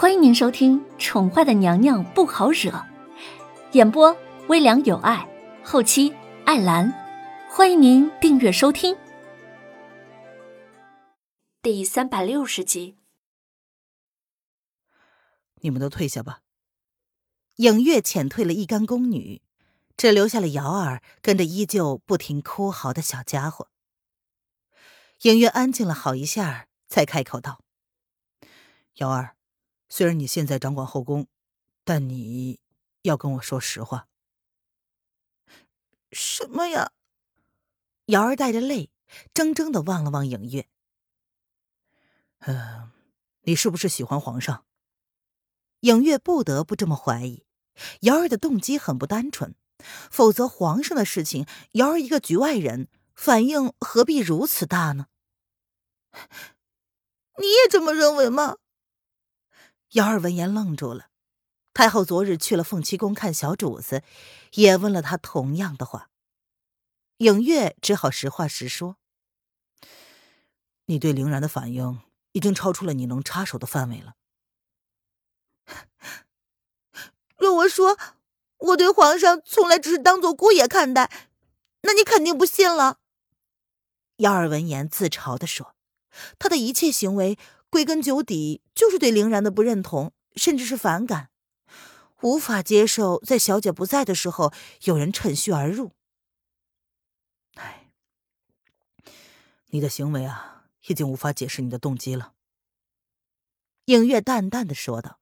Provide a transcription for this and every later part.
欢迎您收听《宠坏的娘娘不好惹》，演播微凉有爱，后期艾兰。欢迎您订阅收听。第三百六十集，你们都退下吧。影月遣退了一干宫女，只留下了瑶儿跟着依旧不停哭嚎的小家伙。影月安静了好一下，才开口道：“瑶儿。”虽然你现在掌管后宫，但你要跟我说实话。什么呀？瑶儿带着泪，怔怔的望了望影月。嗯，你是不是喜欢皇上？影月不得不这么怀疑。瑶儿的动机很不单纯，否则皇上的事情，瑶儿一个局外人，反应何必如此大呢？你也这么认为吗？瑶儿闻言愣住了，太后昨日去了凤栖宫看小主子，也问了他同样的话。影月只好实话实说：“你对凌然的反应已经超出了你能插手的范围了。若我说我对皇上从来只是当做姑爷看待，那你肯定不信了。”瑶儿闻言自嘲的说：“他的一切行为。”归根究底，就是对凌然的不认同，甚至是反感，无法接受在小姐不在的时候有人趁虚而入。哎，你的行为啊，已经无法解释你的动机了。”影月淡淡的说道，“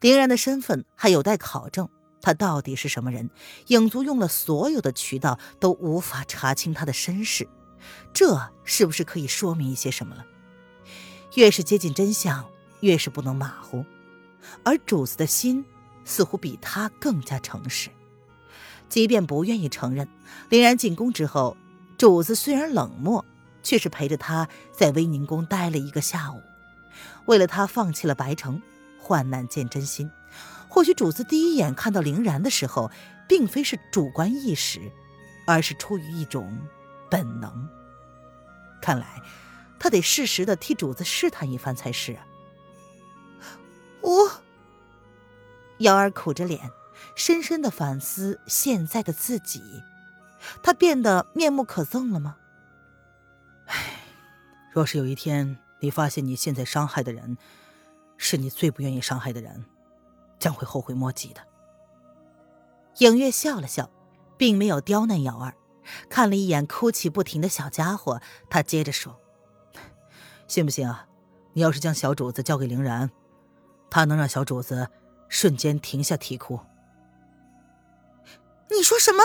凌然的身份还有待考证，他到底是什么人？影族用了所有的渠道都无法查清他的身世，这是不是可以说明一些什么了？”越是接近真相，越是不能马虎。而主子的心似乎比他更加诚实，即便不愿意承认。凌然进宫之后，主子虽然冷漠，却是陪着他在威宁宫待了一个下午，为了他放弃了白城，患难见真心。或许主子第一眼看到凌然的时候，并非是主观意识，而是出于一种本能。看来。他得适时的替主子试探一番才是啊！我，瑶儿苦着脸，深深的反思现在的自己，他变得面目可憎了吗？唉，若是有一天你发现你现在伤害的人，是你最不愿意伤害的人，将会后悔莫及的。影月笑了笑，并没有刁难瑶儿，看了一眼哭泣不停的小家伙，他接着说。信不信啊？你要是将小主子交给凌然，他能让小主子瞬间停下啼哭。你说什么？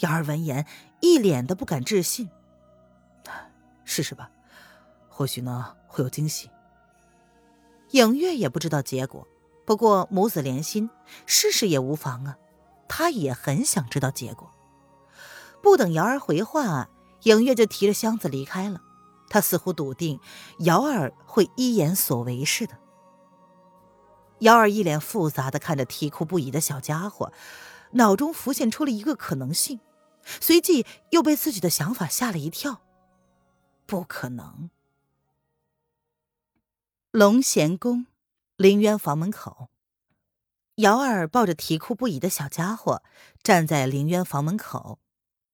瑶儿闻言一脸的不敢置信。试试吧，或许呢会有惊喜。影月也不知道结果，不过母子连心，试试也无妨啊。他也很想知道结果。不等瑶儿回话，影月就提着箱子离开了。他似乎笃定瑶儿会依言所为似的。瑶儿一脸复杂的看着啼哭不已的小家伙，脑中浮现出了一个可能性，随即又被自己的想法吓了一跳。不可能！龙贤宫，凌渊房门口，瑶儿抱着啼哭不已的小家伙站在凌渊房门口，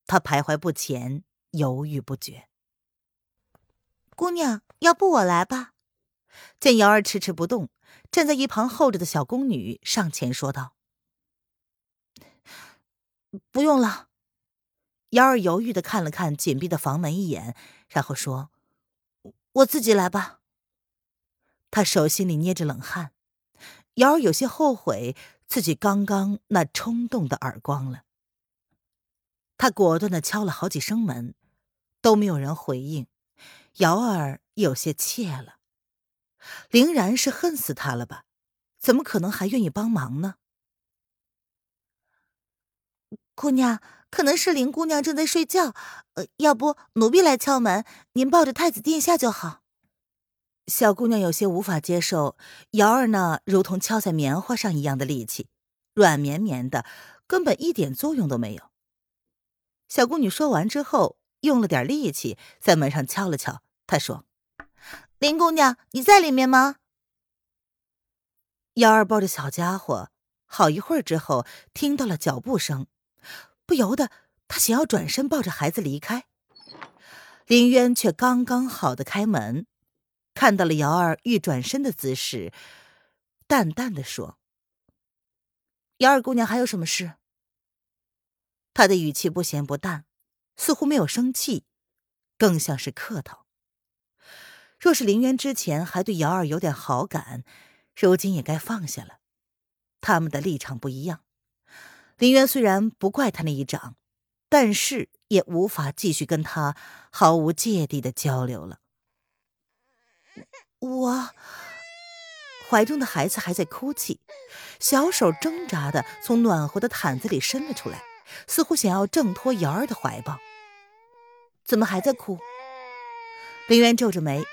他徘徊不前，犹豫不决。姑娘，要不我来吧？见瑶儿迟迟不动，站在一旁候着的小宫女上前说道：“不用了。”瑶儿犹豫的看了看紧闭的房门一眼，然后说：“我自己来吧。”她手心里捏着冷汗，瑶儿有些后悔自己刚刚那冲动的耳光了。她果断的敲了好几声门，都没有人回应。瑶儿有些怯了，凌然是恨死他了吧？怎么可能还愿意帮忙呢？姑娘，可能是林姑娘正在睡觉，呃，要不奴婢来敲门，您抱着太子殿下就好。小姑娘有些无法接受瑶儿那如同敲在棉花上一样的力气，软绵绵的，根本一点作用都没有。小宫女说完之后，用了点力气，在门上敲了敲。他说：“林姑娘，你在里面吗？”幺儿抱着小家伙，好一会儿之后，听到了脚步声，不由得他想要转身抱着孩子离开。林渊却刚刚好的开门，看到了瑶儿欲转身的姿势，淡淡的说：“姚儿姑娘还有什么事？”他的语气不咸不淡，似乎没有生气，更像是客套。若是林渊之前还对瑶儿有点好感，如今也该放下了。他们的立场不一样，林渊虽然不怪他那一掌，但是也无法继续跟他毫无芥蒂的交流了。我怀中的孩子还在哭泣，小手挣扎的从暖和的毯子里伸了出来，似乎想要挣脱瑶儿的怀抱。怎么还在哭？林渊皱着眉，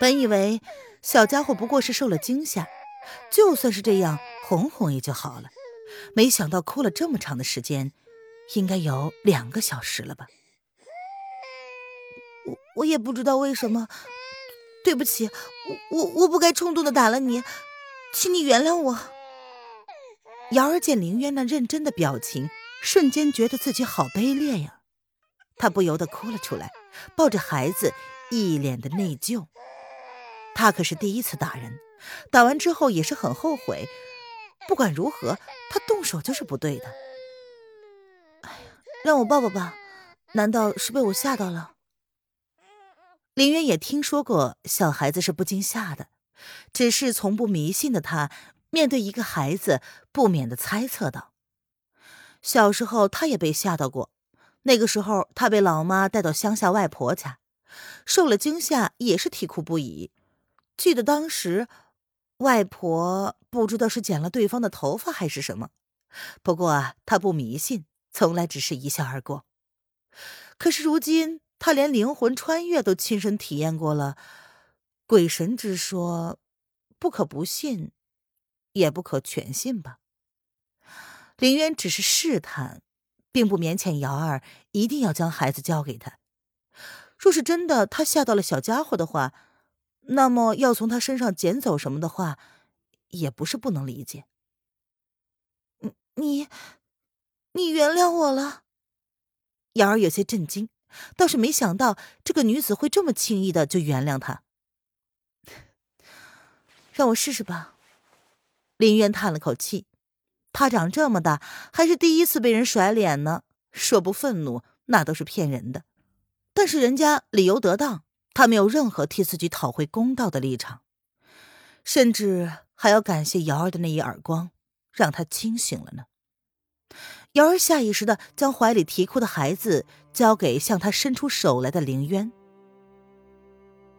本以为。小家伙不过是受了惊吓，就算是这样，哄哄也就好了。没想到哭了这么长的时间，应该有两个小时了吧？我我也不知道为什么，对不起，我我我不该冲动的打了你，请你原谅我。瑶儿见林渊那认真的表情，瞬间觉得自己好卑劣呀，她不由得哭了出来，抱着孩子，一脸的内疚。他可是第一次打人，打完之后也是很后悔。不管如何，他动手就是不对的。哎呀，让我抱抱吧，难道是被我吓到了？林渊也听说过小孩子是不惊吓的，只是从不迷信的他，面对一个孩子，不免的猜测道：小时候他也被吓到过，那个时候他被老妈带到乡下外婆家，受了惊吓，也是啼哭不已。记得当时，外婆不知道是剪了对方的头发还是什么，不过啊，她不迷信，从来只是一笑而过。可是如今，她连灵魂穿越都亲身体验过了，鬼神之说，不可不信，也不可全信吧。林渊只是试探，并不勉强瑶儿一定要将孩子交给他。若是真的他吓到了小家伙的话，那么要从他身上捡走什么的话，也不是不能理解。你，你原谅我了。瑶儿有些震惊，倒是没想到这个女子会这么轻易的就原谅他。让我试试吧。林渊叹了口气，他长这么大还是第一次被人甩脸呢，说不愤怒那都是骗人的。但是人家理由得当。他没有任何替自己讨回公道的立场，甚至还要感谢瑶儿的那一耳光，让他清醒了呢。瑶儿下意识的将怀里啼哭的孩子交给向他伸出手来的凌渊。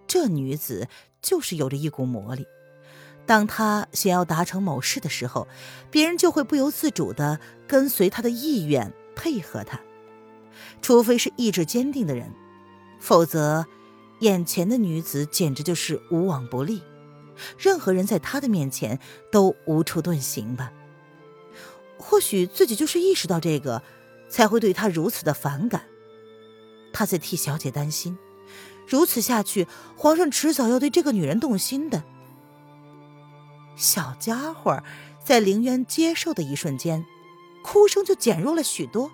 这女子就是有着一股魔力，当她想要达成某事的时候，别人就会不由自主的跟随她的意愿配合她，除非是意志坚定的人，否则。眼前的女子简直就是无往不利，任何人在她的面前都无处遁形吧。或许自己就是意识到这个，才会对她如此的反感。他在替小姐担心，如此下去，皇上迟早要对这个女人动心的。小家伙在凌渊接受的一瞬间，哭声就减弱了许多，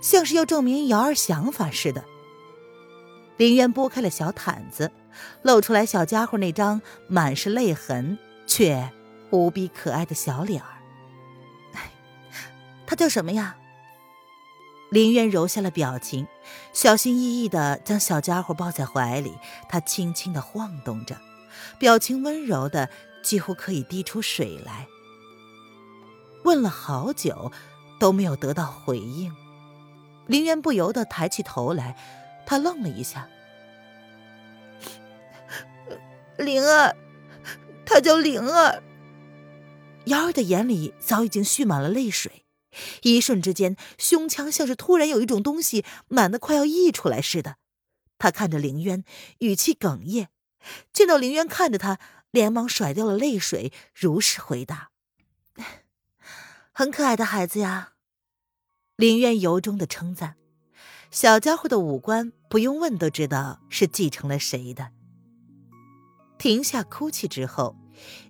像是要证明瑶儿想法似的。林渊拨开了小毯子，露出来小家伙那张满是泪痕却无比可爱的小脸儿。他叫什么呀？林渊揉下了表情，小心翼翼的将小家伙抱在怀里，他轻轻的晃动着，表情温柔的几乎可以滴出水来。问了好久，都没有得到回应，林渊不由得抬起头来。他愣了一下，灵儿，他叫灵儿。瑶儿的眼里早已经蓄满了泪水，一瞬之间，胸腔像是突然有一种东西满的快要溢出来似的。他看着凌渊，语气哽咽。见到凌渊看着他，连忙甩掉了泪水，如实回答：“很可爱的孩子呀。”凌渊由衷的称赞。小家伙的五官不用问都知道是继承了谁的。停下哭泣之后，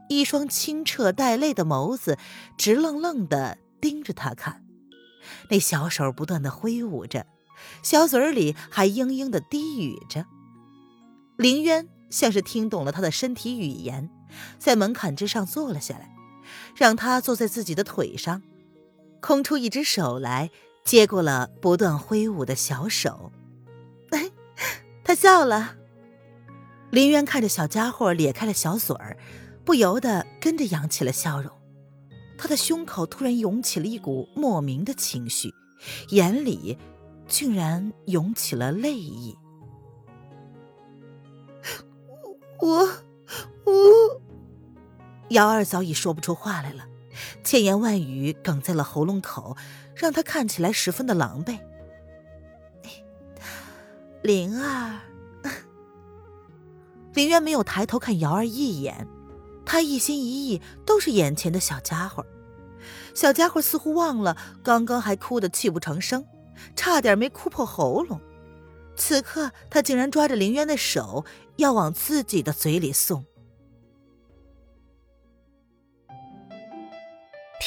一双清澈带泪的眸子直愣愣的盯着他看，那小手不断的挥舞着，小嘴里还嘤嘤的低语着。林渊像是听懂了他的身体语言，在门槛之上坐了下来，让他坐在自己的腿上，空出一只手来接过了不断挥舞的小手。他笑了。林渊看着小家伙咧开了小嘴儿，不由得跟着扬起了笑容。他的胸口突然涌起了一股莫名的情绪，眼里竟然涌起了泪意。我，我，姚二早已说不出话来了，千言万语哽在了喉咙口，让他看起来十分的狼狈。灵儿。林渊没有抬头看瑶儿一眼，他一心一意都是眼前的小家伙。小家伙似乎忘了刚刚还哭得泣不成声，差点没哭破喉咙。此刻他竟然抓着林渊的手要往自己的嘴里送。